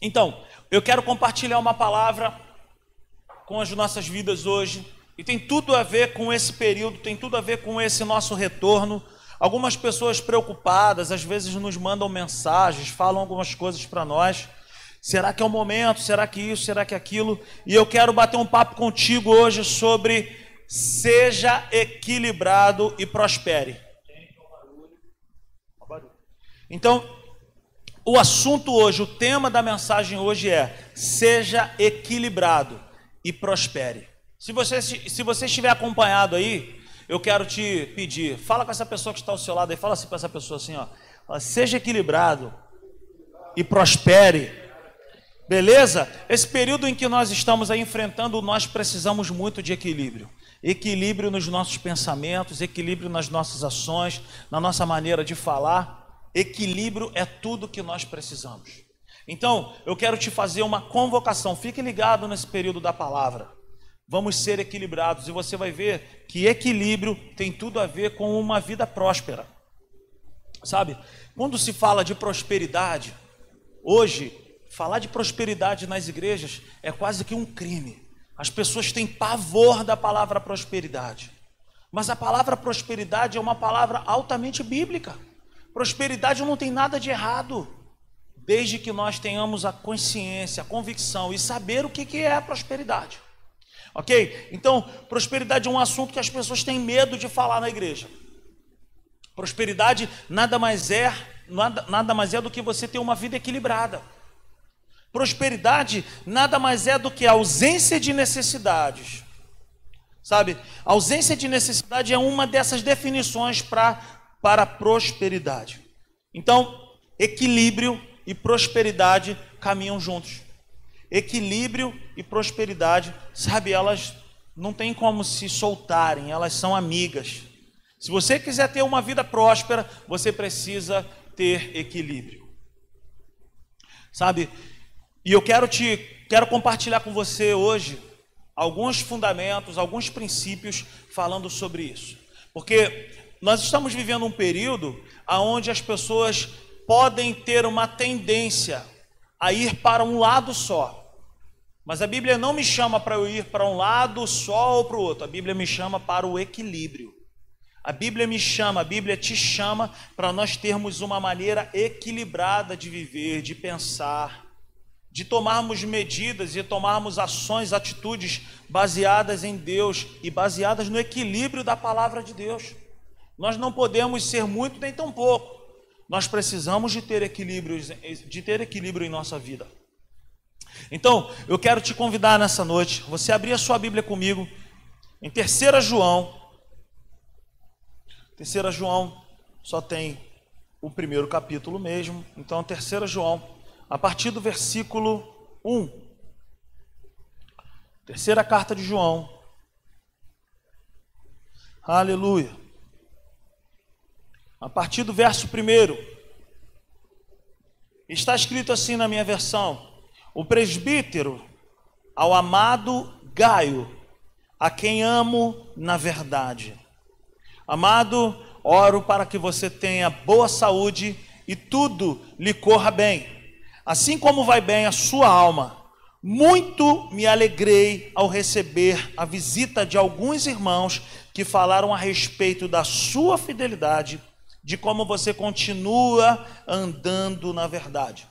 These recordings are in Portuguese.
Então, eu quero compartilhar uma palavra com as nossas vidas hoje, e tem tudo a ver com esse período, tem tudo a ver com esse nosso retorno. Algumas pessoas preocupadas, às vezes nos mandam mensagens, falam algumas coisas para nós. Será que é o momento? Será que isso? Será que aquilo? E eu quero bater um papo contigo hoje sobre seja equilibrado e prospere. Então, o assunto hoje, o tema da mensagem hoje é: seja equilibrado e prospere. Se você, se você estiver acompanhado aí, eu quero te pedir, fala com essa pessoa que está ao seu lado aí, fala assim para essa pessoa assim, ó, seja equilibrado e prospere. Beleza? Esse período em que nós estamos aí enfrentando, nós precisamos muito de equilíbrio. Equilíbrio nos nossos pensamentos, equilíbrio nas nossas ações, na nossa maneira de falar. Equilíbrio é tudo que nós precisamos. Então, eu quero te fazer uma convocação. Fique ligado nesse período da palavra. Vamos ser equilibrados e você vai ver que equilíbrio tem tudo a ver com uma vida próspera. Sabe? Quando se fala de prosperidade, hoje, falar de prosperidade nas igrejas é quase que um crime. As pessoas têm pavor da palavra prosperidade. Mas a palavra prosperidade é uma palavra altamente bíblica. Prosperidade não tem nada de errado, desde que nós tenhamos a consciência, a convicção e saber o que é a prosperidade. Ok? Então, prosperidade é um assunto que as pessoas têm medo de falar na igreja. Prosperidade nada mais é, nada, nada mais é do que você ter uma vida equilibrada. Prosperidade nada mais é do que a ausência de necessidades. Sabe? A ausência de necessidade é uma dessas definições para para a prosperidade. Então, equilíbrio e prosperidade caminham juntos. Equilíbrio e prosperidade, sabe, elas não têm como se soltarem, elas são amigas. Se você quiser ter uma vida próspera, você precisa ter equilíbrio. Sabe? E eu quero te quero compartilhar com você hoje alguns fundamentos, alguns princípios falando sobre isso. Porque nós estamos vivendo um período onde as pessoas podem ter uma tendência a ir para um lado só. Mas a Bíblia não me chama para eu ir para um lado só ou para o outro. A Bíblia me chama para o equilíbrio. A Bíblia me chama, a Bíblia te chama para nós termos uma maneira equilibrada de viver, de pensar, de tomarmos medidas e tomarmos ações, atitudes baseadas em Deus e baseadas no equilíbrio da palavra de Deus. Nós não podemos ser muito nem tão pouco. Nós precisamos de ter equilíbrio, de ter equilíbrio em nossa vida. Então, eu quero te convidar nessa noite, você abrir a sua Bíblia comigo em 3 João. 3 João só tem o primeiro capítulo mesmo. Então, 3 João, a partir do versículo 1. Terceira carta de João. Aleluia a partir do verso 1. Está escrito assim na minha versão: O presbítero ao amado Gaio, a quem amo na verdade. Amado, oro para que você tenha boa saúde e tudo lhe corra bem, assim como vai bem a sua alma. Muito me alegrei ao receber a visita de alguns irmãos que falaram a respeito da sua fidelidade de como você continua andando na verdade.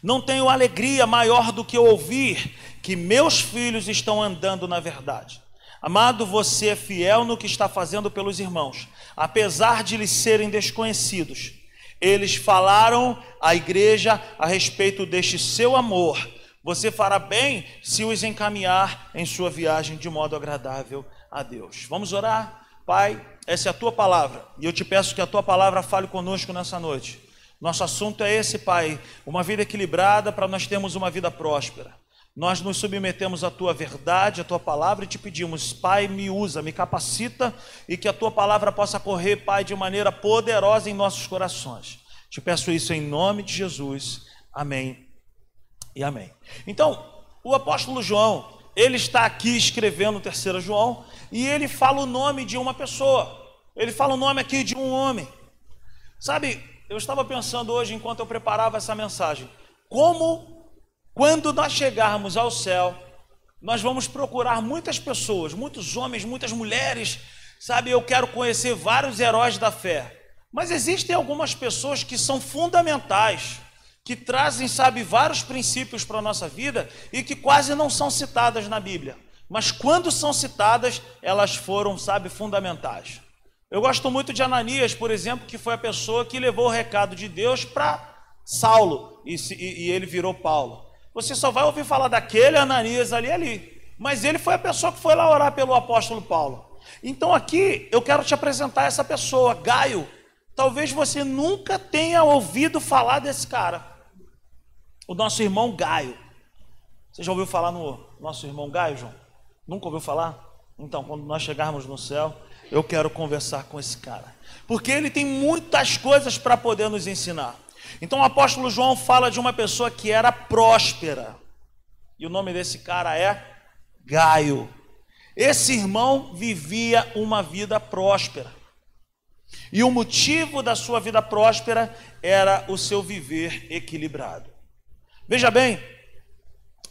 Não tenho alegria maior do que ouvir que meus filhos estão andando na verdade. Amado, você é fiel no que está fazendo pelos irmãos, apesar de lhes serem desconhecidos. Eles falaram à igreja a respeito deste seu amor. Você fará bem se os encaminhar em sua viagem de modo agradável a Deus. Vamos orar? Pai, essa é a tua palavra, e eu te peço que a tua palavra fale conosco nessa noite. Nosso assunto é esse, Pai, uma vida equilibrada para nós termos uma vida próspera. Nós nos submetemos à tua verdade, à tua palavra e te pedimos, Pai, me usa, me capacita e que a tua palavra possa correr, Pai, de maneira poderosa em nossos corações. Te peço isso em nome de Jesus. Amém e amém. Então, o apóstolo João, ele está aqui escrevendo o terceiro João e ele fala o nome de uma pessoa. Ele fala o nome aqui de um homem. Sabe, eu estava pensando hoje enquanto eu preparava essa mensagem. como quando nós chegarmos ao céu, nós vamos procurar muitas pessoas, muitos homens, muitas mulheres, sabe? Eu quero conhecer vários heróis da fé. Mas existem algumas pessoas que são fundamentais, que trazem, sabe, vários princípios para a nossa vida e que quase não são citadas na Bíblia. Mas quando são citadas, elas foram, sabe, fundamentais. Eu gosto muito de Ananias, por exemplo, que foi a pessoa que levou o recado de Deus para Saulo e, e, ele virou Paulo. Você só vai ouvir falar daquele Ananias ali ali. Mas ele foi a pessoa que foi lá orar pelo apóstolo Paulo. Então aqui eu quero te apresentar essa pessoa, Gaio. Talvez você nunca tenha ouvido falar desse cara. O nosso irmão Gaio. Você já ouviu falar no nosso irmão Gaio, João? Nunca ouviu falar? Então, quando nós chegarmos no céu, eu quero conversar com esse cara. Porque ele tem muitas coisas para poder nos ensinar. Então o apóstolo João fala de uma pessoa que era próspera. E o nome desse cara é Gaio. Esse irmão vivia uma vida próspera. E o motivo da sua vida próspera era o seu viver equilibrado. Veja bem,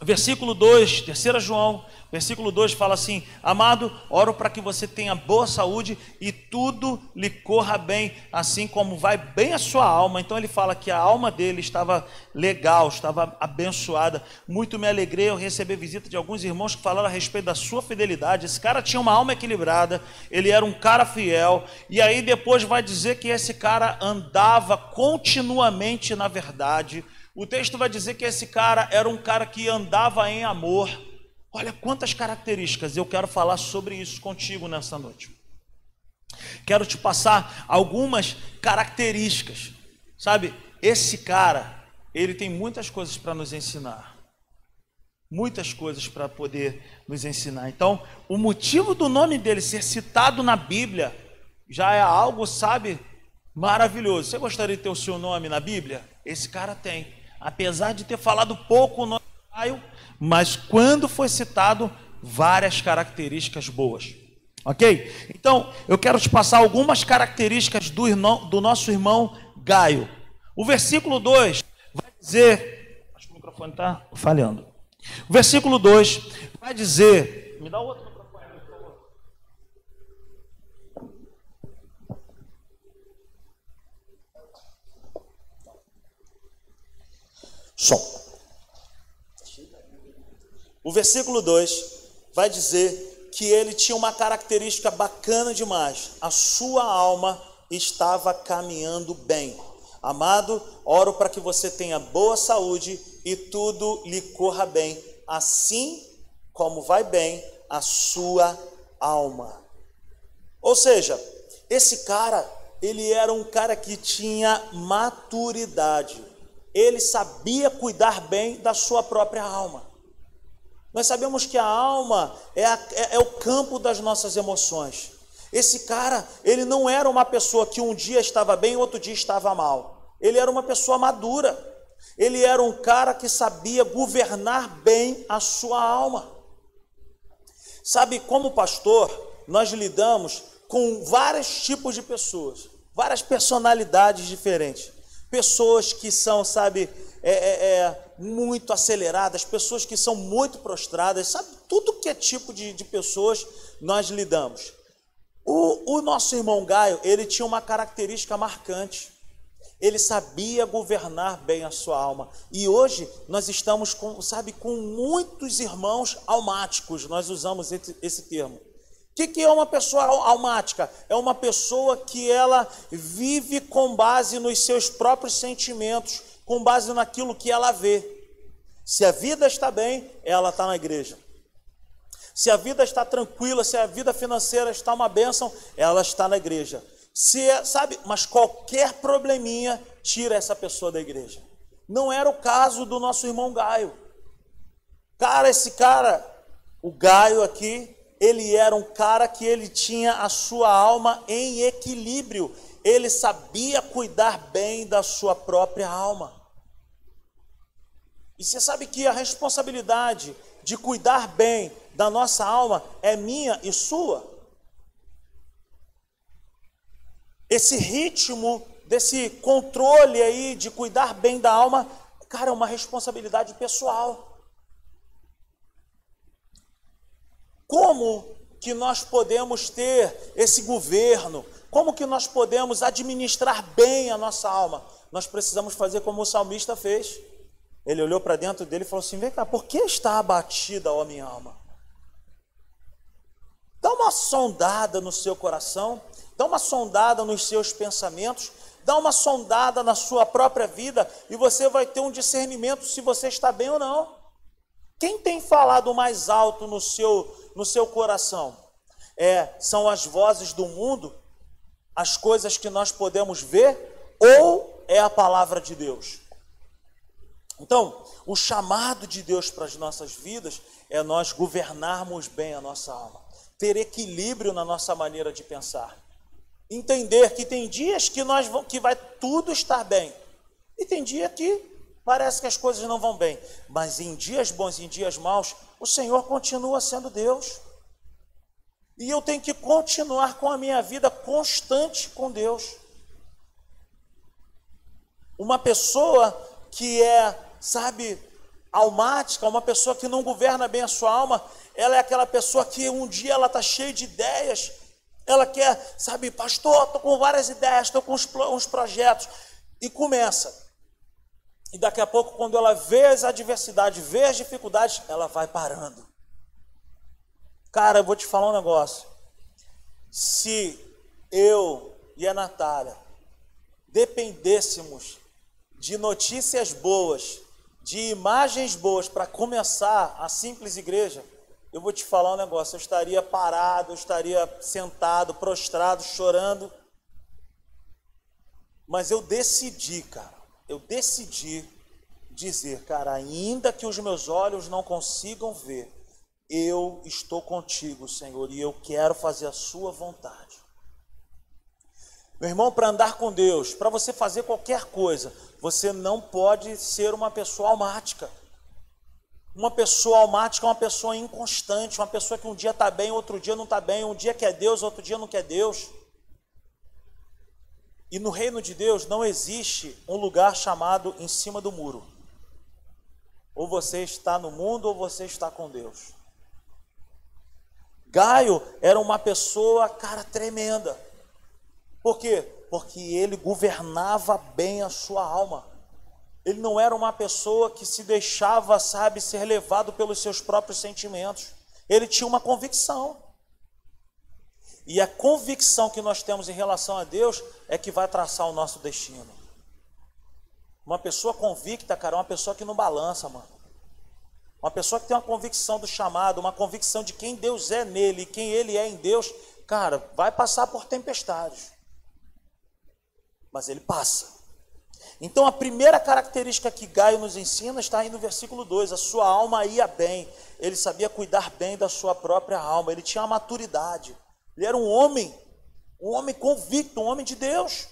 versículo 2, 3 João, Versículo 2 fala assim: Amado, oro para que você tenha boa saúde e tudo lhe corra bem, assim como vai bem a sua alma. Então ele fala que a alma dele estava legal, estava abençoada. Muito me alegrei ao receber visita de alguns irmãos que falaram a respeito da sua fidelidade. Esse cara tinha uma alma equilibrada, ele era um cara fiel. E aí depois vai dizer que esse cara andava continuamente na verdade. O texto vai dizer que esse cara era um cara que andava em amor. Olha quantas características, eu quero falar sobre isso contigo nessa noite. Quero te passar algumas características. Sabe, esse cara, ele tem muitas coisas para nos ensinar. Muitas coisas para poder nos ensinar. Então, o motivo do nome dele ser citado na Bíblia já é algo, sabe, maravilhoso. Você gostaria de ter o seu nome na Bíblia? Esse cara tem. Apesar de ter falado pouco o nome do Caio, mas quando foi citado, várias características boas. Ok? Então, eu quero te passar algumas características do, irmão, do nosso irmão Gaio. O versículo 2 vai dizer. Acho que o microfone está falhando. O versículo 2 vai dizer. Me dá outro microfone, por favor. Som. O versículo 2 vai dizer que ele tinha uma característica bacana demais. A sua alma estava caminhando bem. Amado, oro para que você tenha boa saúde e tudo lhe corra bem, assim como vai bem a sua alma. Ou seja, esse cara, ele era um cara que tinha maturidade. Ele sabia cuidar bem da sua própria alma. Nós sabemos que a alma é, a, é, é, o campo das nossas emoções. Esse cara, ele não era uma pessoa que um dia estava bem, outro dia estava mal. Ele era uma pessoa madura. Ele era um cara que sabia governar bem a sua alma. Sabe, como pastor, nós lidamos com vários tipos de pessoas, várias personalidades diferentes. Pessoas que são, sabe, é, é, é, muito aceleradas, pessoas que são muito prostradas, sabe? Tudo que é tipo de, de pessoas nós lidamos. O, o nosso irmão Gaio, ele tinha uma característica marcante. Ele sabia governar bem a sua alma. E hoje nós estamos com, sabe, com muitos irmãos almáticos, nós usamos esse, esse termo. O que, que é uma pessoa almática? É uma pessoa que ela vive com base nos seus próprios sentimentos, com base naquilo que ela vê. Se a vida está bem, ela está na igreja. Se a vida está tranquila, se a vida financeira está uma bênção, ela está na igreja. Se é, sabe, mas qualquer probleminha tira essa pessoa da igreja. Não era o caso do nosso irmão Gaio. Cara, esse cara, o Gaio aqui, ele era um cara que ele tinha a sua alma em equilíbrio. Ele sabia cuidar bem da sua própria alma. E você sabe que a responsabilidade de cuidar bem da nossa alma é minha e sua. Esse ritmo desse controle aí de cuidar bem da alma cara, é uma responsabilidade pessoal. Como que nós podemos ter esse governo? Como que nós podemos administrar bem a nossa alma? Nós precisamos fazer como o salmista fez. Ele olhou para dentro dele e falou assim: Vem cá, por que está abatida, ó minha alma? Dá uma sondada no seu coração, dá uma sondada nos seus pensamentos, dá uma sondada na sua própria vida e você vai ter um discernimento se você está bem ou não. Quem tem falado mais alto no seu, no seu coração? É, são as vozes do mundo, as coisas que nós podemos ver, ou é a palavra de Deus? Então, o chamado de Deus para as nossas vidas é nós governarmos bem a nossa alma ter equilíbrio na nossa maneira de pensar. Entender que tem dias que nós que vai tudo estar bem. E tem dia que parece que as coisas não vão bem, mas em dias bons e em dias maus, o Senhor continua sendo Deus. E eu tenho que continuar com a minha vida constante com Deus. Uma pessoa que é, sabe, almática, uma pessoa que não governa bem a sua alma, ela é aquela pessoa que um dia ela está cheia de ideias, ela quer, sabe, pastor, estou com várias ideias, estou com uns, uns projetos, e começa. E daqui a pouco, quando ela vê as adversidades, vê as dificuldades, ela vai parando. Cara, eu vou te falar um negócio. Se eu e a Natália dependêssemos de notícias boas, de imagens boas para começar a simples igreja, eu vou te falar um negócio, eu estaria parado, eu estaria sentado, prostrado, chorando. Mas eu decidi, cara, eu decidi dizer, cara, ainda que os meus olhos não consigam ver, eu estou contigo, Senhor, e eu quero fazer a sua vontade. Meu irmão, para andar com Deus, para você fazer qualquer coisa, você não pode ser uma pessoa almática. Uma pessoa almática é uma pessoa inconstante, uma pessoa que um dia está bem, outro dia não está bem, um dia quer Deus, outro dia não quer Deus. E no reino de Deus não existe um lugar chamado em cima do muro. Ou você está no mundo ou você está com Deus. Gaio era uma pessoa, cara, tremenda. Por quê? Porque ele governava bem a sua alma. Ele não era uma pessoa que se deixava, sabe, ser levado pelos seus próprios sentimentos. Ele tinha uma convicção. E a convicção que nós temos em relação a Deus é que vai traçar o nosso destino. Uma pessoa convicta, cara, é uma pessoa que não balança, mano. Uma pessoa que tem uma convicção do chamado, uma convicção de quem Deus é nele quem ele é em Deus, cara, vai passar por tempestades. Mas ele passa. Então a primeira característica que Gaio nos ensina está aí no versículo 2: a sua alma ia bem, ele sabia cuidar bem da sua própria alma, ele tinha uma maturidade, ele era um homem, um homem convicto, um homem de Deus.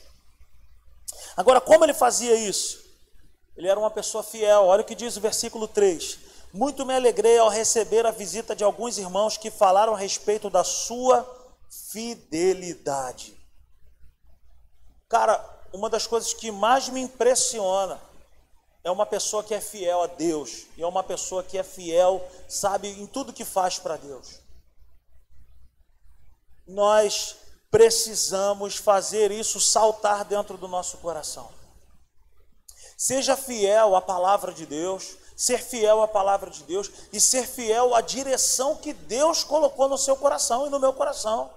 Agora, como ele fazia isso? Ele era uma pessoa fiel, olha o que diz o versículo 3: Muito me alegrei ao receber a visita de alguns irmãos que falaram a respeito da sua fidelidade. Cara, uma das coisas que mais me impressiona é uma pessoa que é fiel a Deus, e é uma pessoa que é fiel, sabe, em tudo que faz para Deus. Nós precisamos fazer isso saltar dentro do nosso coração. Seja fiel à palavra de Deus, ser fiel à palavra de Deus e ser fiel à direção que Deus colocou no seu coração e no meu coração.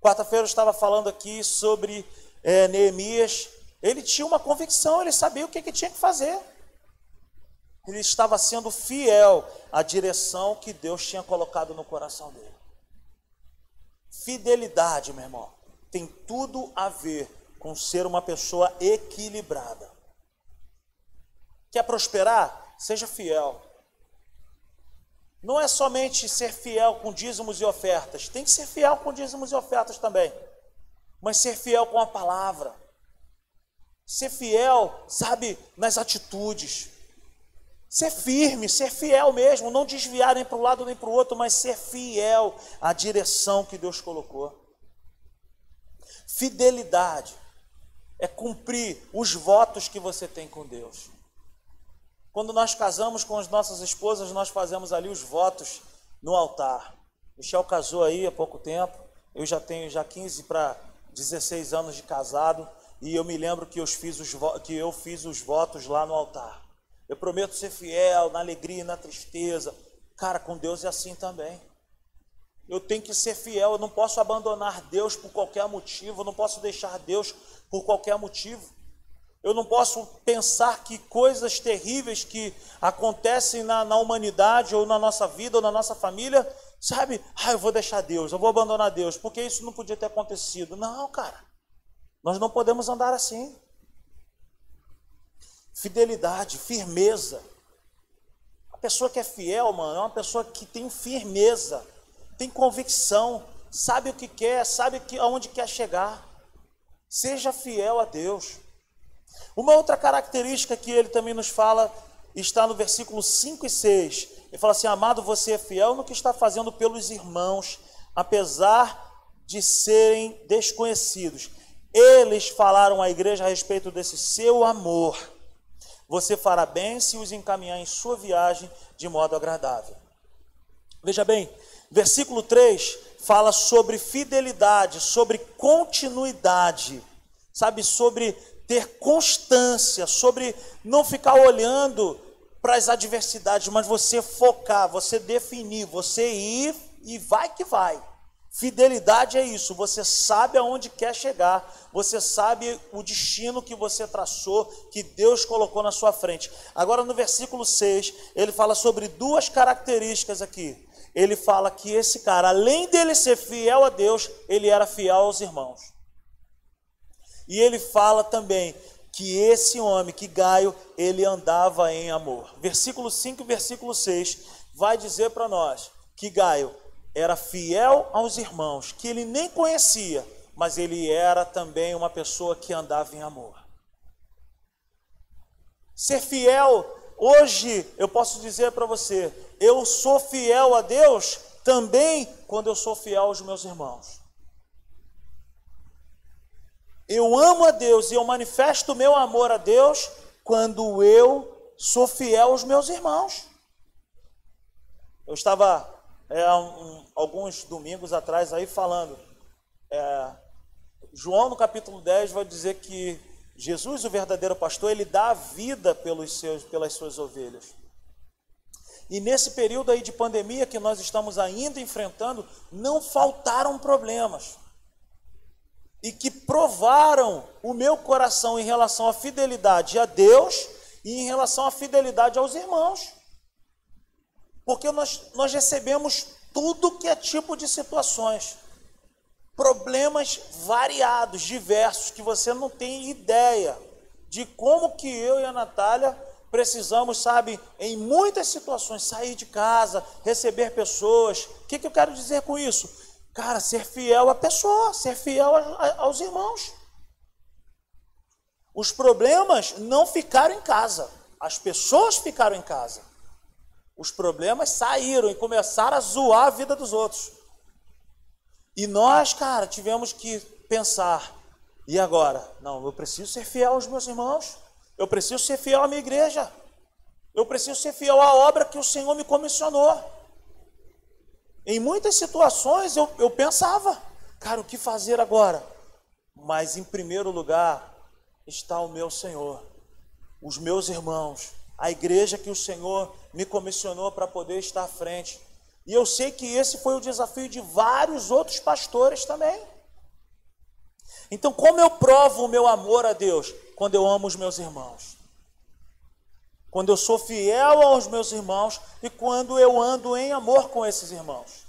Quarta-feira eu estava falando aqui sobre é, Neemias, ele tinha uma convicção, ele sabia o que, que tinha que fazer. Ele estava sendo fiel à direção que Deus tinha colocado no coração dele. Fidelidade, meu irmão, tem tudo a ver com ser uma pessoa equilibrada. Quer prosperar? Seja fiel. Não é somente ser fiel com dízimos e ofertas, tem que ser fiel com dízimos e ofertas também mas ser fiel com a palavra. Ser fiel, sabe, nas atitudes. Ser firme, ser fiel mesmo, não desviar nem para um lado nem para o outro, mas ser fiel à direção que Deus colocou. Fidelidade é cumprir os votos que você tem com Deus. Quando nós casamos com as nossas esposas, nós fazemos ali os votos no altar. Michel casou aí há pouco tempo, eu já tenho já 15 para 16 anos de casado, e eu me lembro que eu, fiz os, que eu fiz os votos lá no altar. Eu prometo ser fiel na alegria e na tristeza. Cara, com Deus é assim também. Eu tenho que ser fiel, eu não posso abandonar Deus por qualquer motivo, eu não posso deixar Deus por qualquer motivo. Eu não posso pensar que coisas terríveis que acontecem na, na, humanidade, ou na nossa vida, ou na nossa família, sabe? Ah, eu vou deixar Deus, eu vou abandonar Deus, porque isso não podia ter acontecido. Não, cara. Nós não podemos andar assim. Fidelidade, firmeza. A pessoa que é fiel, mano, é uma pessoa que tem firmeza, tem convicção, sabe o que quer, sabe que, aonde quer chegar. Seja fiel a Deus. Uma outra característica que ele também nos fala está no versículo 5 e 6. Ele fala assim: Amado, você é fiel no que está fazendo pelos irmãos, apesar de serem desconhecidos. Eles falaram à igreja a respeito desse seu amor. Você fará bem se os encaminhar em sua viagem de modo agradável. Veja bem, versículo 3 fala sobre fidelidade, sobre continuidade, sabe, sobre ter constância, sobre não ficar olhando para as adversidades, mas você focar, você definir, você ir e vai que vai. Fidelidade é isso, você sabe aonde quer chegar, você sabe o destino que você traçou, que Deus colocou na sua frente. Agora no versículo 6, ele fala sobre duas características aqui. Ele fala que esse cara, além dele ser fiel a Deus, ele era fiel aos irmãos. E ele fala também que esse homem, que Gaio, ele andava em amor. Versículo 5 e versículo 6 vai dizer para nós que Gaio era fiel aos irmãos, que ele nem conhecia, mas ele era também uma pessoa que andava em amor. Ser fiel, hoje eu posso dizer para você, eu sou fiel a Deus também quando eu sou fiel aos meus irmãos. Eu amo a Deus e eu manifesto o meu amor a Deus quando eu sou fiel aos meus irmãos. Eu estava é, um, alguns domingos atrás aí falando, é, João no capítulo 10 vai dizer que Jesus, o verdadeiro pastor, ele dá a vida pelos seus, pelas suas ovelhas. E nesse período aí de pandemia que nós estamos ainda enfrentando, não faltaram problemas e que provaram o meu coração em relação à fidelidade a Deus e em relação à fidelidade aos irmãos. Porque nós, nós recebemos tudo que é tipo de situações, problemas variados, diversos, que você não tem ideia de como que eu e a Natália precisamos, sabe, em muitas situações, sair de casa, receber pessoas. O que, que eu quero dizer com isso? Cara, ser fiel à pessoa, ser fiel aos irmãos. Os problemas não ficaram em casa, as pessoas ficaram em casa. Os problemas saíram e começaram a zoar a vida dos outros. E nós, cara, tivemos que pensar: e agora? Não, eu preciso ser fiel aos meus irmãos, eu preciso ser fiel à minha igreja, eu preciso ser fiel à obra que o Senhor me comissionou. Em muitas situações eu, eu pensava, cara, o que fazer agora? Mas em primeiro lugar está o meu Senhor, os meus irmãos, a igreja que o Senhor me comissionou para poder estar à frente. E eu sei que esse foi o desafio de vários outros pastores também. Então, como eu provo o meu amor a Deus? Quando eu amo os meus irmãos quando eu sou fiel aos meus irmãos e quando eu ando em amor com esses irmãos.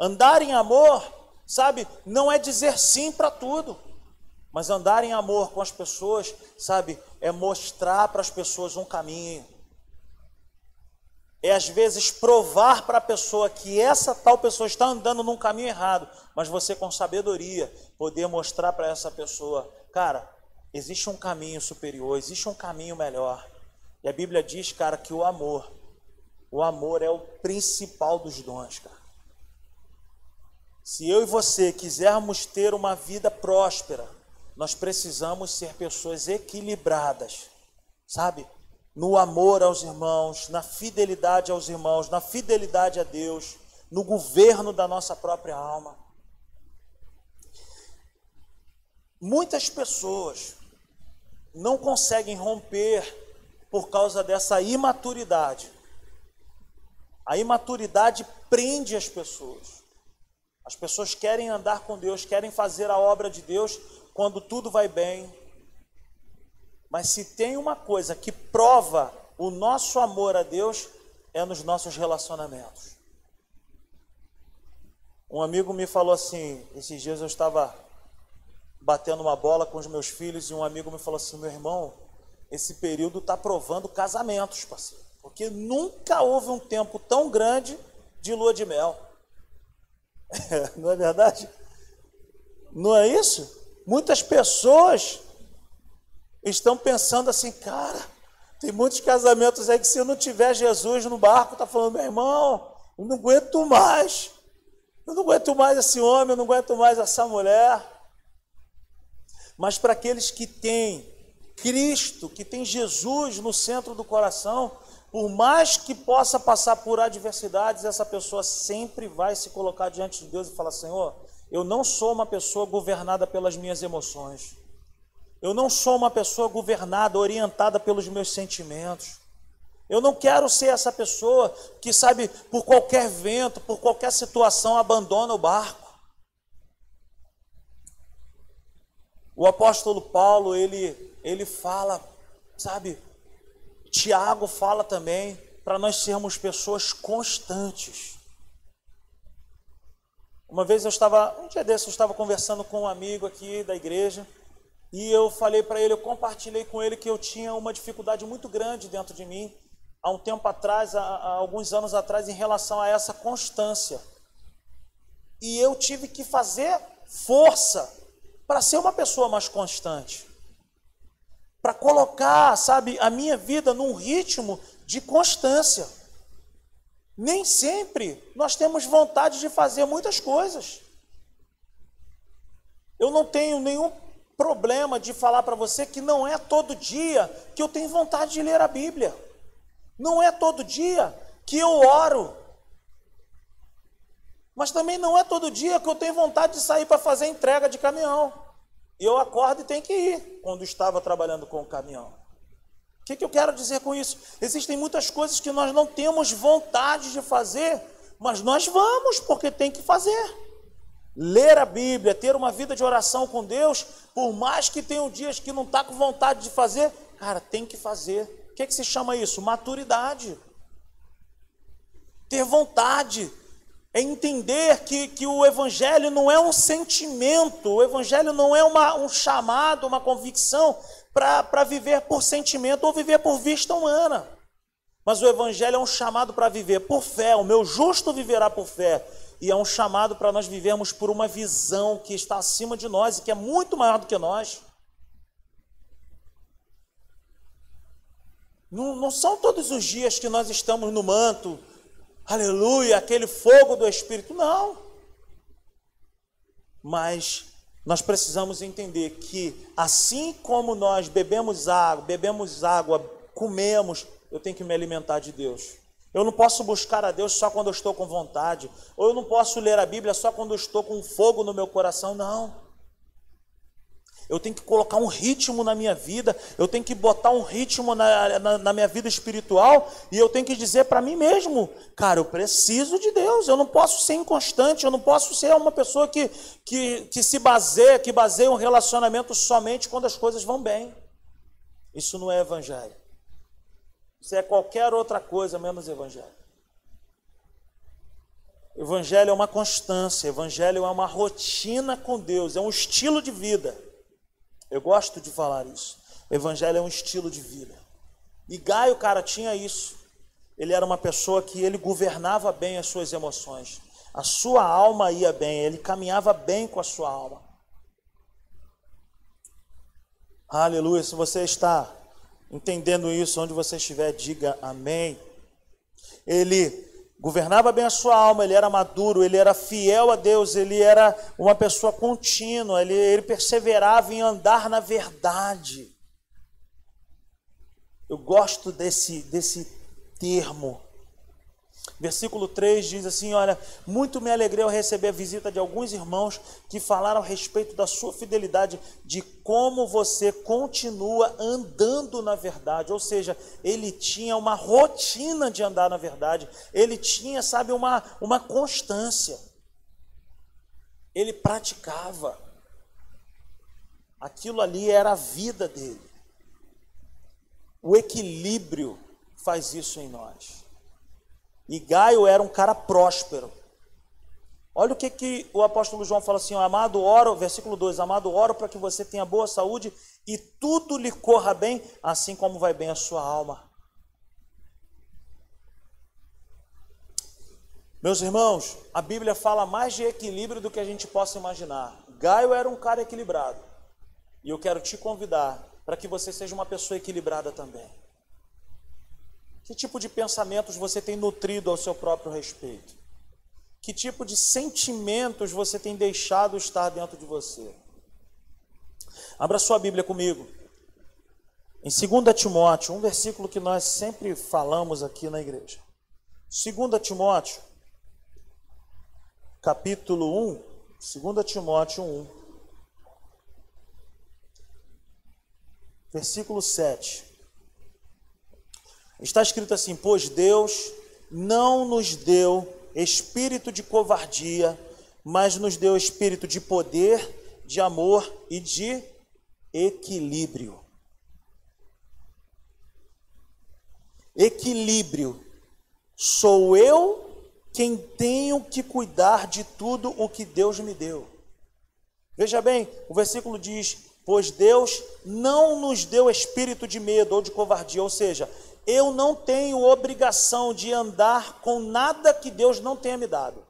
Andar em amor, sabe, não é dizer sim para tudo, mas andar em amor com as pessoas, sabe, é mostrar para as pessoas um caminho. É às vezes provar para a pessoa que essa tal pessoa está andando num caminho errado, mas você com sabedoria poder mostrar para essa pessoa, cara, existe um caminho superior, existe um caminho melhor. E a Bíblia diz, cara, que o amor, o amor é o principal dos dons, cara. Se eu e você quisermos ter uma vida próspera, nós precisamos ser pessoas equilibradas, sabe? no amor aos irmãos, na fidelidade aos irmãos, na fidelidade a Deus, no governo da nossa própria alma. Muitas pessoas não conseguem romper por causa dessa imaturidade. A imaturidade prende as pessoas. As pessoas querem andar com Deus, querem fazer a obra de Deus quando tudo vai bem, mas se tem uma coisa que prova o nosso amor a Deus, é nos nossos relacionamentos. Um amigo me falou assim: esses dias eu estava batendo uma bola com os meus filhos e um amigo me falou assim: meu irmão, esse período está provando casamentos, parceiro, porque nunca houve um tempo tão grande de lua de mel. não é verdade? Não é isso? Muitas pessoas estão pensando assim, cara, tem muitos casamentos aí que se não tiver Jesus no barco, tá falando, meu irmão, eu não aguento mais. Eu não aguento mais esse homem, eu não aguento mais essa mulher. Mas para aqueles que têm Cristo, que tem Jesus no centro do coração, por mais que possa passar por adversidades, essa pessoa sempre vai se colocar diante de Deus e falar: Senhor, eu não sou uma pessoa governada pelas minhas emoções. Eu não sou uma pessoa governada, orientada pelos meus sentimentos. Eu não quero ser essa pessoa que, sabe, por qualquer vento, por qualquer situação, abandona o barco. O apóstolo Paulo, ele, ele fala, sabe, Tiago fala também, para nós sermos pessoas constantes. Uma vez eu estava, um dia desse, eu estava conversando com um amigo aqui da igreja, e eu falei para ele, eu compartilhei com ele que eu tinha uma dificuldade muito grande dentro de mim, há um tempo atrás, há, há alguns anos atrás, em relação a essa constância. E eu tive que fazer força para ser uma pessoa mais constante. Para colocar, sabe, a minha vida num ritmo de constância. Nem sempre nós temos vontade de fazer muitas coisas. Eu não tenho nenhum problema de falar para você que não é todo dia que eu tenho vontade de ler a Bíblia. Não é todo dia que eu oro. Mas também não é todo dia que eu tenho vontade de sair para fazer entrega de caminhão. Eu acordo e tenho que ir quando estava trabalhando com o caminhão. Que, que eu quero dizer com isso? Existem muitas coisas que nós não temos vontade de fazer, mas nós vamos porque tem que fazer ler a Bíblia, ter uma vida de oração com Deus, por mais que tenham dias que não está com vontade de fazer, cara, tem que fazer. O que, que se chama isso? Maturidade. Ter vontade. É entender que, que o Evangelho não é um sentimento, o Evangelho não é uma, um chamado, uma convicção para viver por sentimento ou viver por vista humana. Mas o Evangelho é um chamado para viver por fé. O meu justo viverá por fé e é um chamado para nós vivermos por uma visão que está acima de nós e que é muito maior do que nós. Não, não são todos os dias que nós estamos no manto, aleluia, aquele fogo do Espírito, não. Mas nós precisamos entender que, assim como nós bebemos água, bebemos água, comemos, eu tenho que me alimentar de Deus. Eu não posso buscar a Deus só quando eu estou com vontade, ou eu não posso ler a Bíblia só quando eu estou com fogo no meu coração, não. Eu tenho que colocar um ritmo na minha vida, eu tenho que botar um ritmo na, na, na minha vida espiritual, e eu tenho que dizer para mim mesmo, cara, eu preciso de Deus, eu não posso ser inconstante, eu não posso ser uma pessoa que, que, que se baseia, que baseia um relacionamento somente quando as coisas vão bem. Isso não é evangelho. Isso é qualquer outra coisa menos evangelho. Evangelho é uma constância, evangelho é uma rotina com Deus, é um estilo de vida. Eu gosto de falar isso. Evangelho é um estilo de vida. E Gaio, cara, tinha isso. Ele era uma pessoa que ele governava bem as suas emoções. A sua alma ia bem, ele caminhava bem com a sua alma. Aleluia. Se você está Entendendo isso, onde você estiver, diga amém. Ele governava bem a sua alma, ele era maduro, ele era fiel a Deus, ele era uma pessoa contínua, ele, ele perseverava em andar na verdade. Eu gosto desse, desse termo. Versículo 3 diz assim: Olha, muito me alegrei ao receber a visita de alguns irmãos que falaram a respeito da sua fidelidade, de como você continua andando na verdade. Ou seja, ele tinha uma rotina de andar na verdade, ele tinha, sabe, uma, uma constância. Ele praticava. Aquilo ali era a vida dele. O equilíbrio faz isso em nós. E Gaio era um cara próspero. Olha o que, que o apóstolo João fala assim: Amado, oro, versículo 2: Amado, oro para que você tenha boa saúde e tudo lhe corra bem, assim como vai bem a sua alma. Meus irmãos, a Bíblia fala mais de equilíbrio do que a gente possa imaginar. Gaio era um cara equilibrado. E eu quero te convidar para que você seja uma pessoa equilibrada também. Que tipo de pensamentos você tem nutrido ao seu próprio respeito? Que tipo de sentimentos você tem deixado estar dentro de você? Abra sua Bíblia comigo. Em 2 Timóteo, um versículo que nós sempre falamos aqui na igreja. 2 Timóteo, capítulo 1, 2 Timóteo 1, versículo 7. Está escrito assim: Pois Deus não nos deu espírito de covardia, mas nos deu espírito de poder, de amor e de equilíbrio. Equilíbrio. Sou eu quem tenho que cuidar de tudo o que Deus me deu. Veja bem, o versículo diz: Pois Deus não nos deu espírito de medo ou de covardia, ou seja, eu não tenho obrigação de andar com nada que Deus não tenha me dado.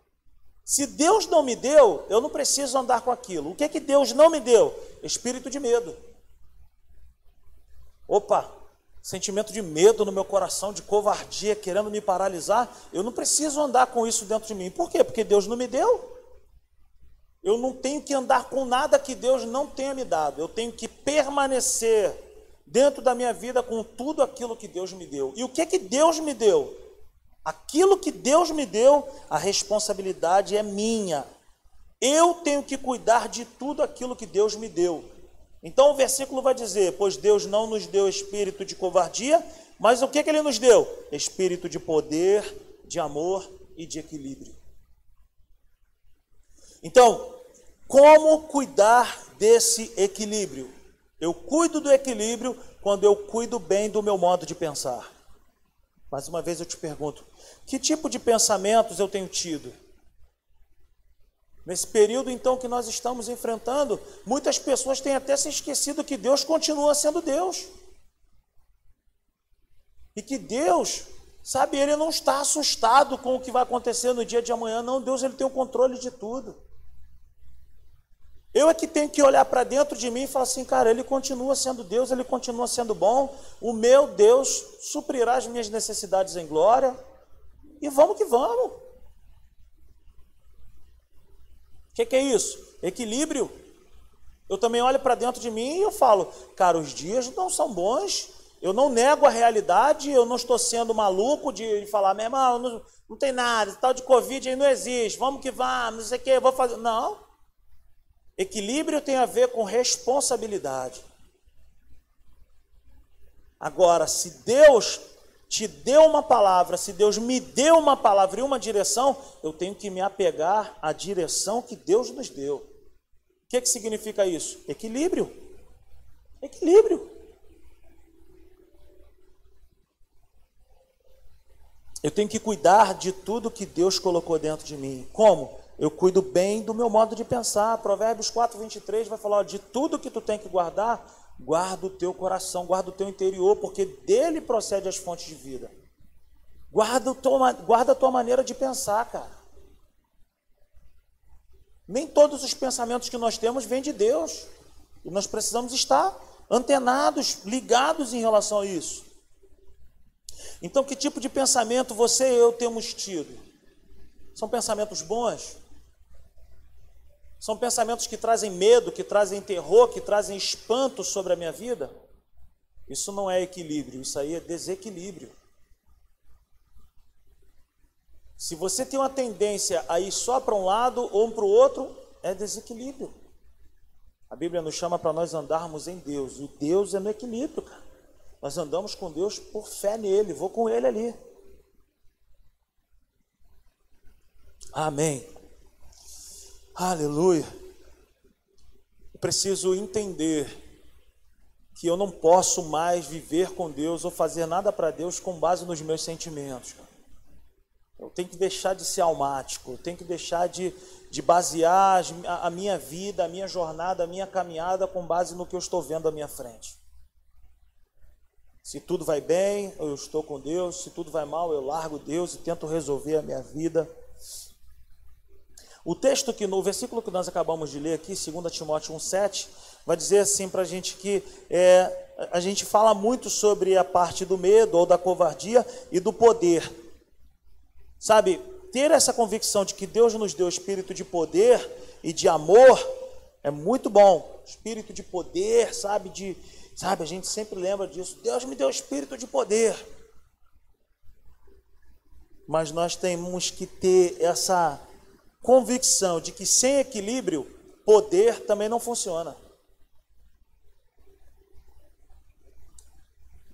Se Deus não me deu, eu não preciso andar com aquilo. O que é que Deus não me deu? Espírito de medo. Opa, sentimento de medo no meu coração, de covardia, querendo me paralisar. Eu não preciso andar com isso dentro de mim. Por quê? Porque Deus não me deu. Eu não tenho que andar com nada que Deus não tenha me dado. Eu tenho que permanecer dentro da minha vida com tudo aquilo que Deus me deu. E o que que Deus me deu? Aquilo que Deus me deu, a responsabilidade é minha. Eu tenho que cuidar de tudo aquilo que Deus me deu. Então o versículo vai dizer: Pois Deus não nos deu espírito de covardia, mas o que, que Ele nos deu? Espírito de poder, de amor e de equilíbrio. Então, como cuidar desse equilíbrio? Eu cuido do equilíbrio quando eu cuido bem do meu modo de pensar. Mais uma vez eu te pergunto: que tipo de pensamentos eu tenho tido? Nesse período então que nós estamos enfrentando, muitas pessoas têm até se esquecido que Deus continua sendo Deus. E que Deus, sabe, ele não está assustado com o que vai acontecer no dia de amanhã, não, Deus ele tem o controle de tudo. Eu é que tenho que olhar para dentro de mim e falar assim, cara, ele continua sendo Deus, ele continua sendo bom, o meu Deus suprirá as minhas necessidades em glória, e vamos que vamos. O que, que é isso? Equilíbrio. Eu também olho para dentro de mim e eu falo, cara, os dias não são bons, eu não nego a realidade, eu não estou sendo maluco de falar, meu irmão, não, não tem nada, tal de Covid aí não existe, vamos que vamos, não sei o que, vou fazer. Não. Equilíbrio tem a ver com responsabilidade. Agora, se Deus te deu uma palavra, se Deus me deu uma palavra e uma direção, eu tenho que me apegar à direção que Deus nos deu. O que, que significa isso? Equilíbrio. Equilíbrio. Eu tenho que cuidar de tudo que Deus colocou dentro de mim. Como? Eu cuido bem do meu modo de pensar. Provérbios 4, 23 vai falar: de tudo que tu tem que guardar, guarda o teu coração, guarda o teu interior, porque dele procede as fontes de vida. Guarda, guarda a tua maneira de pensar, cara. Nem todos os pensamentos que nós temos vêm de Deus. E nós precisamos estar antenados, ligados em relação a isso. Então, que tipo de pensamento você e eu temos tido? São pensamentos bons? São pensamentos que trazem medo, que trazem terror, que trazem espanto sobre a minha vida? Isso não é equilíbrio, isso aí é desequilíbrio. Se você tem uma tendência a ir só para um lado ou para o outro, é desequilíbrio. A Bíblia nos chama para nós andarmos em Deus. E Deus é no equilíbrio, cara. Nós andamos com Deus por fé nele. Vou com ele ali. Amém. Aleluia. Eu preciso entender que eu não posso mais viver com Deus ou fazer nada para Deus com base nos meus sentimentos. Eu tenho que deixar de ser almático, eu tenho que deixar de, de basear a minha vida, a minha jornada, a minha caminhada com base no que eu estou vendo à minha frente. Se tudo vai bem, eu estou com Deus, se tudo vai mal, eu largo Deus e tento resolver a minha vida. O texto que no versículo que nós acabamos de ler aqui, 2 Timóteo 1,7, vai dizer assim para a gente que é, a gente fala muito sobre a parte do medo ou da covardia e do poder. Sabe, ter essa convicção de que Deus nos deu espírito de poder e de amor é muito bom. Espírito de poder, sabe, de, sabe, a gente sempre lembra disso. Deus me deu espírito de poder. Mas nós temos que ter essa convicção de que sem equilíbrio, poder também não funciona.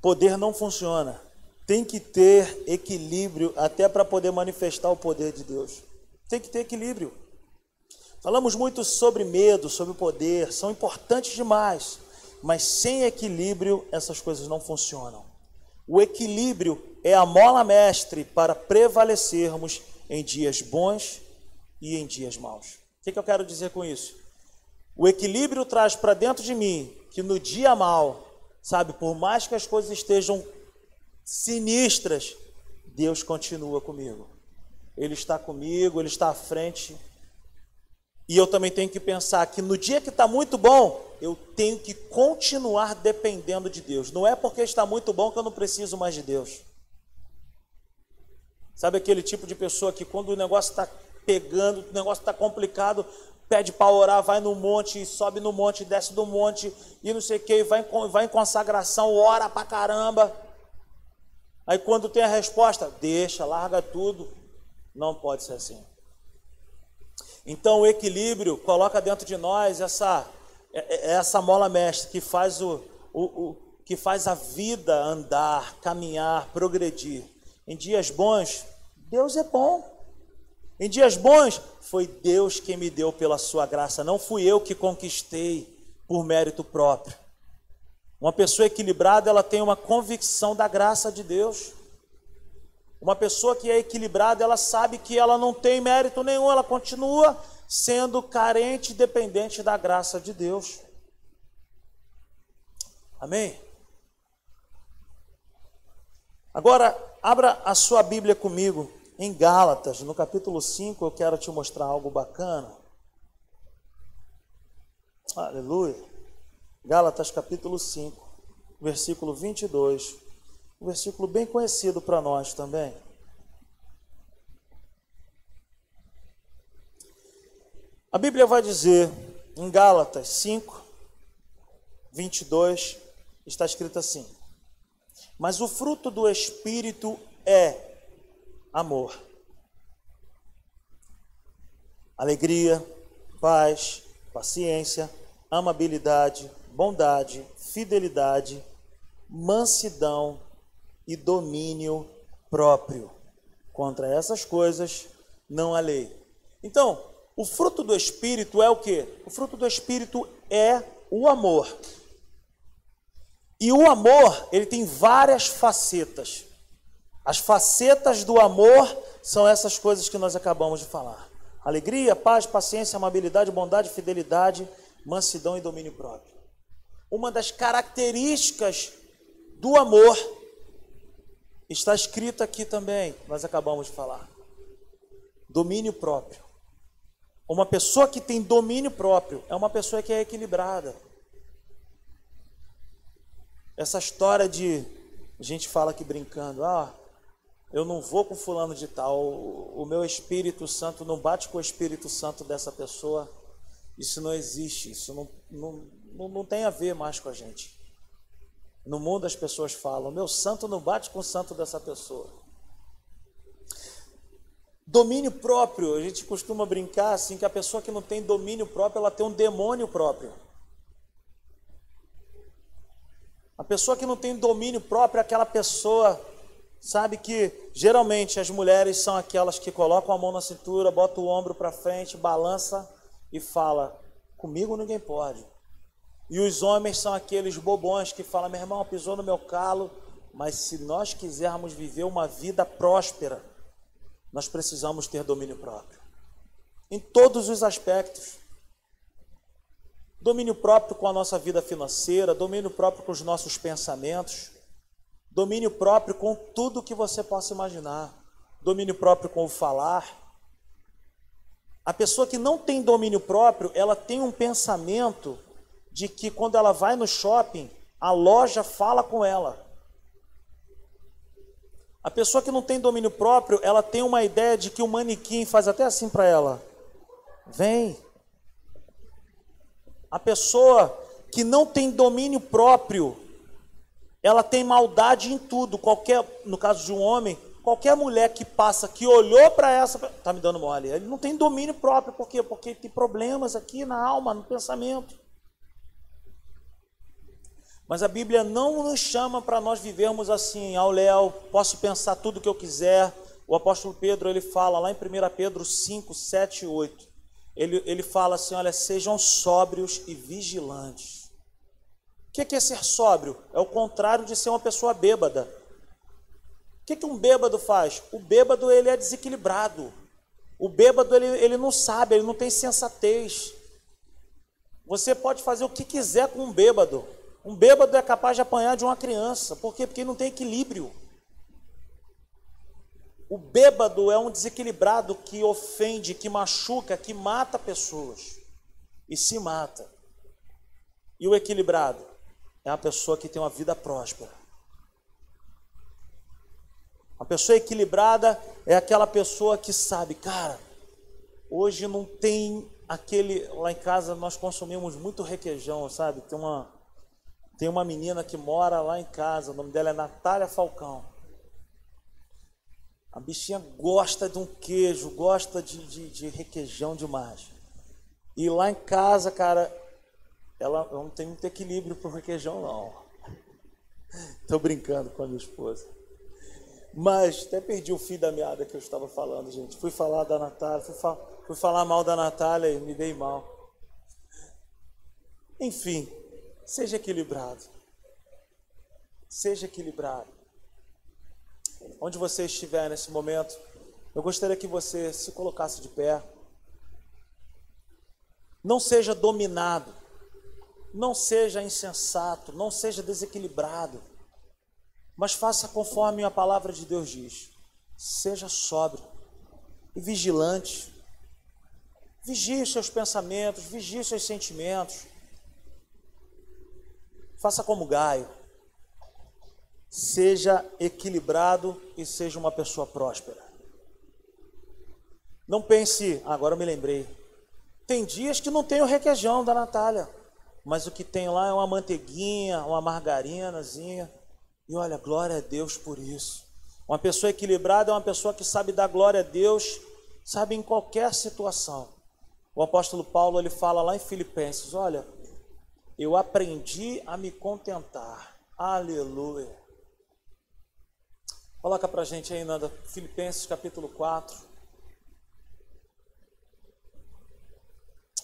Poder não funciona. Tem que ter equilíbrio até para poder manifestar o poder de Deus. Tem que ter equilíbrio. Falamos muito sobre medo, sobre poder, são importantes demais, mas sem equilíbrio essas coisas não funcionam. O equilíbrio é a mola mestre para prevalecermos em dias bons e em dias maus. O que, que eu quero dizer com isso? O equilíbrio traz para dentro de mim que no dia mal, sabe, por mais que as coisas estejam sinistras, Deus continua comigo. Ele está comigo, Ele está à frente. E eu também tenho que pensar que no dia que está muito bom, eu tenho que continuar dependendo de Deus. Não é porque está muito bom que eu não preciso mais de Deus. Sabe aquele tipo de pessoa que quando o negócio está pegando, o negócio está complicado, pede para orar, vai no monte, sobe no monte, desce do monte, e não sei o que, vai, vai em consagração, ora para caramba. Aí quando tem a resposta, deixa, larga tudo. Não pode ser assim. Então o equilíbrio coloca dentro de nós essa, é, é, essa mola mestre que faz, o, o, o, que faz a vida andar, caminhar, progredir. Em dias bons, Deus é bom. Em dias bons, foi Deus quem me deu pela sua graça, não fui eu que conquistei por mérito próprio. Uma pessoa equilibrada, ela tem uma convicção da graça de Deus. Uma pessoa que é equilibrada, ela sabe que ela não tem mérito nenhum, ela continua sendo carente e dependente da graça de Deus. Amém? Agora, abra a sua Bíblia comigo em Gálatas, no capítulo 5, eu quero te mostrar algo bacana. Aleluia. Gálatas, capítulo 5, versículo 22. Um versículo bem conhecido para nós também. A Bíblia vai dizer em Gálatas 5, 22, está escrito assim: Mas o fruto do Espírito é amor. Alegria, paz, paciência, amabilidade, bondade, fidelidade, mansidão e domínio próprio. Contra essas coisas não há lei. Então, o fruto do Espírito é o que? O fruto do Espírito é o amor. E o amor, ele tem várias facetas. As facetas do amor são essas coisas que nós acabamos de falar: alegria, paz, paciência, amabilidade, bondade, fidelidade, mansidão e domínio próprio. Uma das características do amor está escrita aqui também, nós acabamos de falar. Domínio próprio. Uma pessoa que tem domínio próprio é uma pessoa que é equilibrada. Essa história de a gente fala aqui brincando, ah, eu não vou com fulano de tal, o meu Espírito Santo não bate com o Espírito Santo dessa pessoa. Isso não existe, isso não, não, não, não tem a ver mais com a gente. No mundo as pessoas falam: meu santo não bate com o santo dessa pessoa. Domínio próprio, a gente costuma brincar assim que a pessoa que não tem domínio próprio, ela tem um demônio próprio. A pessoa que não tem domínio próprio é aquela pessoa, sabe que geralmente as mulheres são aquelas que colocam a mão na cintura, botam o ombro para frente, balança e fala: comigo ninguém pode. E os homens são aqueles bobões que falam: meu irmão, pisou no meu calo, mas se nós quisermos viver uma vida próspera, nós precisamos ter domínio próprio. Em todos os aspectos. Domínio próprio com a nossa vida financeira, domínio próprio com os nossos pensamentos, domínio próprio com tudo que você possa imaginar, domínio próprio com o falar. A pessoa que não tem domínio próprio, ela tem um pensamento de que quando ela vai no shopping, a loja fala com ela. A pessoa que não tem domínio próprio, ela tem uma ideia de que o manequim faz até assim para ela. Vem. A pessoa que não tem domínio próprio, ela tem maldade em tudo. Qualquer, no caso de um homem, qualquer mulher que passa, que olhou para essa, tá me dando mole. Ele não tem domínio próprio, por quê? Porque tem problemas aqui na alma, no pensamento. Mas a Bíblia não nos chama para nós vivermos assim, ao léu, posso pensar tudo o que eu quiser. O apóstolo Pedro, ele fala lá em 1 Pedro 5, 7 e 8. Ele, ele fala assim: olha, sejam sóbrios e vigilantes. O que é ser sóbrio? É o contrário de ser uma pessoa bêbada. O que, que um bêbado faz? O bêbado ele é desequilibrado. O bêbado ele, ele não sabe, ele não tem sensatez. Você pode fazer o que quiser com um bêbado. Um bêbado é capaz de apanhar de uma criança. Por quê? Porque não tem equilíbrio. O bêbado é um desequilibrado que ofende, que machuca, que mata pessoas. E se mata. E o equilibrado é uma pessoa que tem uma vida próspera. A pessoa equilibrada é aquela pessoa que sabe, cara, hoje não tem aquele. Lá em casa nós consumimos muito requeijão, sabe? Tem uma, tem uma menina que mora lá em casa, o nome dela é Natália Falcão. A bichinha gosta de um queijo, gosta de, de, de requeijão demais. E lá em casa, cara, ela não tem muito equilíbrio pro requeijão, não. Estou brincando com a minha esposa. Mas até perdi o fio da meada que eu estava falando, gente. Fui falar da Natália, fui, fa fui falar mal da Natália e me dei mal. Enfim, Seja equilibrado. Seja equilibrado. Onde você estiver nesse momento, eu gostaria que você se colocasse de pé. Não seja dominado. Não seja insensato. Não seja desequilibrado. Mas faça conforme a palavra de Deus diz. Seja sóbrio e vigilante. Vigie seus pensamentos, vigie seus sentimentos. Faça como Gaio. Seja equilibrado e seja uma pessoa próspera. Não pense, ah, agora eu me lembrei. Tem dias que não tem o requeijão da Natália, mas o que tem lá é uma manteiguinha, uma margarinazinha. E olha, glória a Deus por isso. Uma pessoa equilibrada é uma pessoa que sabe dar glória a Deus, sabe em qualquer situação. O apóstolo Paulo ele fala lá em Filipenses, olha, eu aprendi a me contentar. Aleluia. Coloca para a gente aí, Nanda, Filipenses capítulo 4.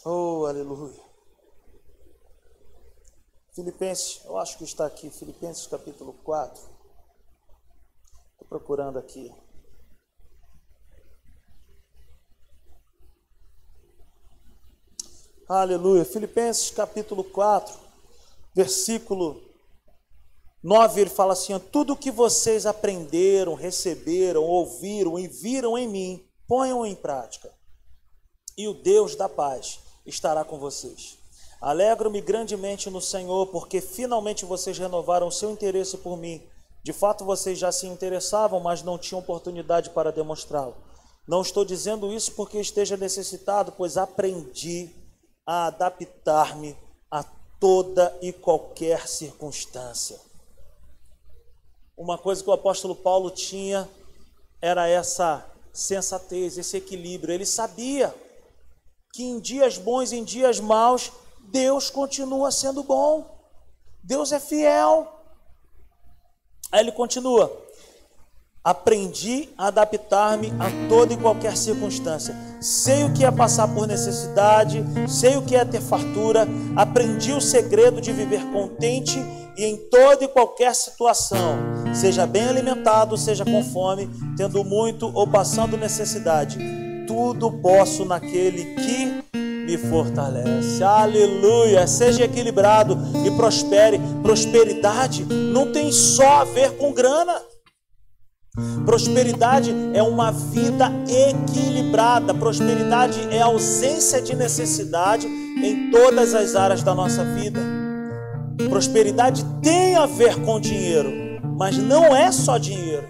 Oh, aleluia. Filipenses, eu acho que está aqui, Filipenses capítulo 4. Estou procurando aqui. Aleluia. Filipenses capítulo 4, versículo 9, ele fala assim: Tudo que vocês aprenderam, receberam, ouviram e viram em mim, ponham em prática, e o Deus da paz estará com vocês. Alegro-me grandemente no Senhor, porque finalmente vocês renovaram o seu interesse por mim. De fato, vocês já se interessavam, mas não tinham oportunidade para demonstrá-lo. Não estou dizendo isso porque esteja necessitado, pois aprendi a adaptar-me a toda e qualquer circunstância. uma coisa que o apóstolo Paulo tinha era essa sensatez, esse equilíbrio. Ele sabia que em dias bons, em dias maus, Deus continua sendo bom. Deus é fiel. Aí ele continua: Aprendi a adaptar-me a toda e qualquer circunstância. Sei o que é passar por necessidade, sei o que é ter fartura, aprendi o segredo de viver contente e em toda e qualquer situação, seja bem alimentado, seja com fome, tendo muito ou passando necessidade. Tudo posso naquele que me fortalece. Aleluia! Seja equilibrado e prospere. Prosperidade não tem só a ver com grana. Prosperidade é uma vida equilibrada. Prosperidade é ausência de necessidade em todas as áreas da nossa vida. Prosperidade tem a ver com dinheiro, mas não é só dinheiro.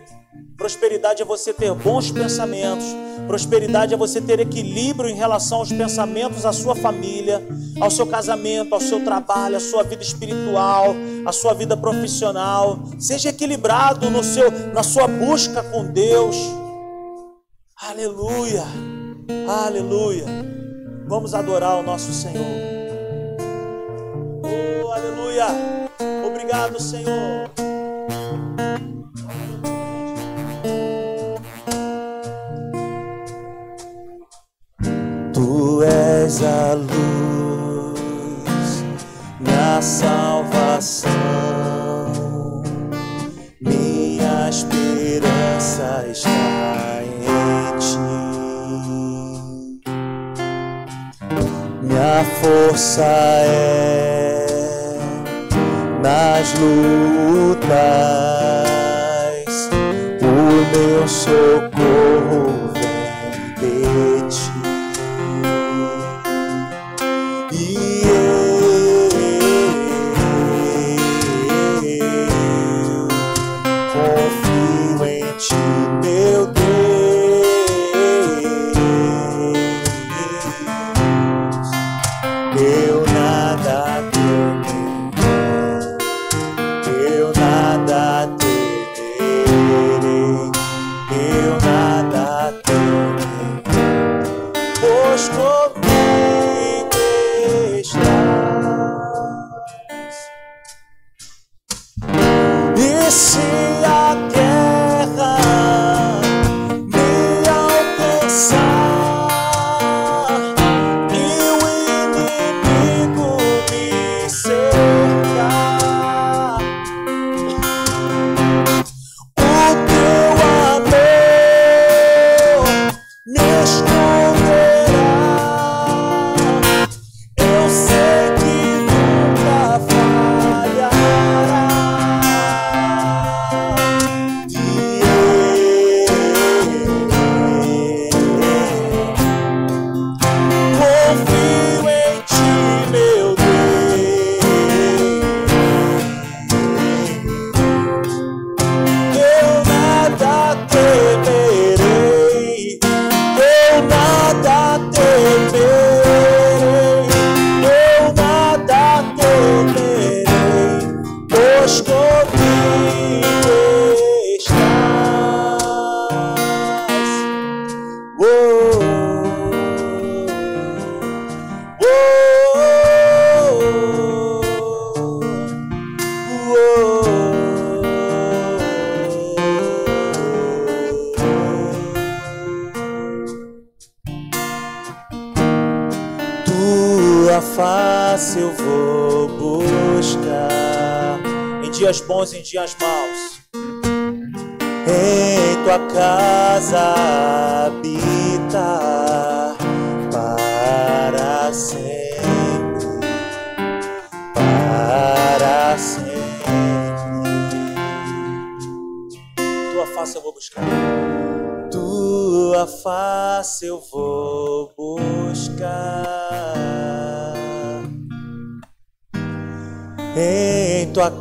Prosperidade é você ter bons pensamentos. Prosperidade é você ter equilíbrio em relação aos pensamentos, à sua família, ao seu casamento, ao seu trabalho, à sua vida espiritual, à sua vida profissional. Seja equilibrado no seu, na sua busca com Deus. Aleluia. Aleluia. Vamos adorar o nosso Senhor. Oh, aleluia. Obrigado, Senhor. És a luz, minha salvação, minha esperança está em ti, minha força é nas lutas, o meu socorro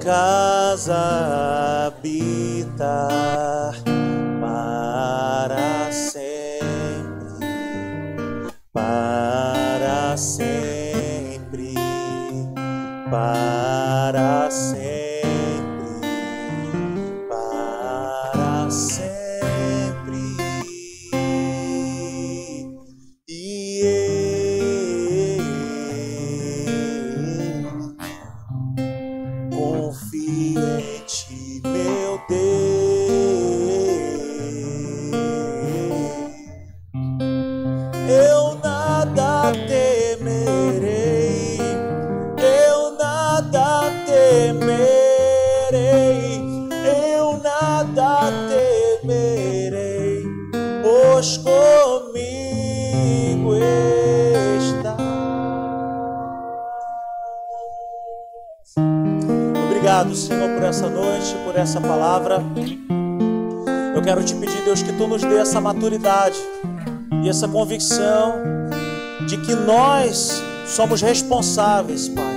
casa habitar para sempre, para sempre, para e essa convicção de que nós somos responsáveis, Pai,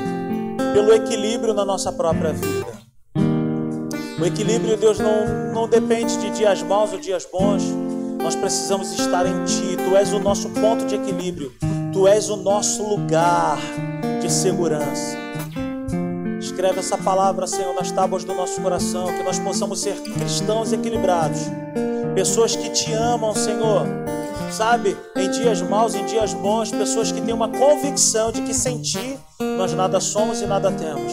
pelo equilíbrio na nossa própria vida. O equilíbrio, Deus, não, não depende de dias maus ou dias bons. Nós precisamos estar em Ti. Tu és o nosso ponto de equilíbrio. Tu és o nosso lugar de segurança. Escreve essa palavra, Senhor, nas tábuas do nosso coração, que nós possamos ser cristãos equilibrados, pessoas que te amam, Senhor, sabe, em dias maus, em dias bons, pessoas que têm uma convicção de que sem ti nós nada somos e nada temos.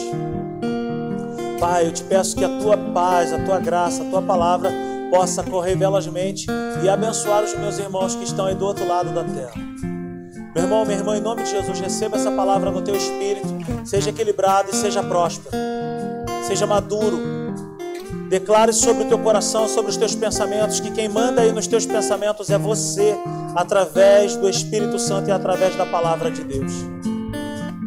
Pai, eu te peço que a tua paz, a tua graça, a tua palavra possa correr velozmente e abençoar os meus irmãos que estão aí do outro lado da terra. Meu irmão, minha irmã, em nome de Jesus, receba essa palavra no teu espírito, seja equilibrado e seja próspero, seja maduro, Declare sobre o teu coração, sobre os teus pensamentos, que quem manda aí nos teus pensamentos é você, através do Espírito Santo e através da palavra de Deus.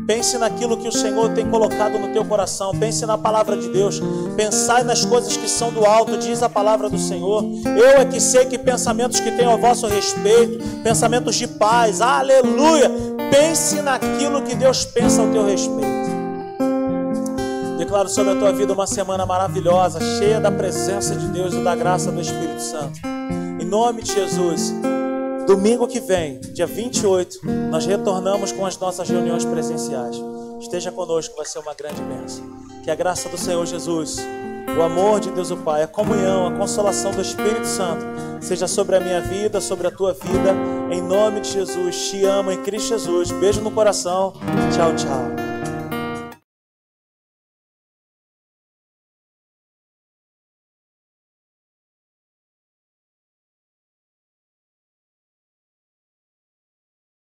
Pense naquilo que o Senhor tem colocado no teu coração. Pense na palavra de Deus. Pensai nas coisas que são do alto, diz a palavra do Senhor. Eu é que sei que pensamentos que tenho a vosso respeito, pensamentos de paz, aleluia. Pense naquilo que Deus pensa ao teu respeito. Declaro sobre a tua vida uma semana maravilhosa, cheia da presença de Deus e da graça do Espírito Santo. Em nome de Jesus. Domingo que vem, dia 28, nós retornamos com as nossas reuniões presenciais. Esteja conosco, vai ser uma grande bênção. Que a graça do Senhor Jesus, o amor de Deus o Pai, a comunhão, a consolação do Espírito Santo seja sobre a minha vida, sobre a tua vida. Em nome de Jesus, te amo em Cristo Jesus. Beijo no coração. Tchau, tchau.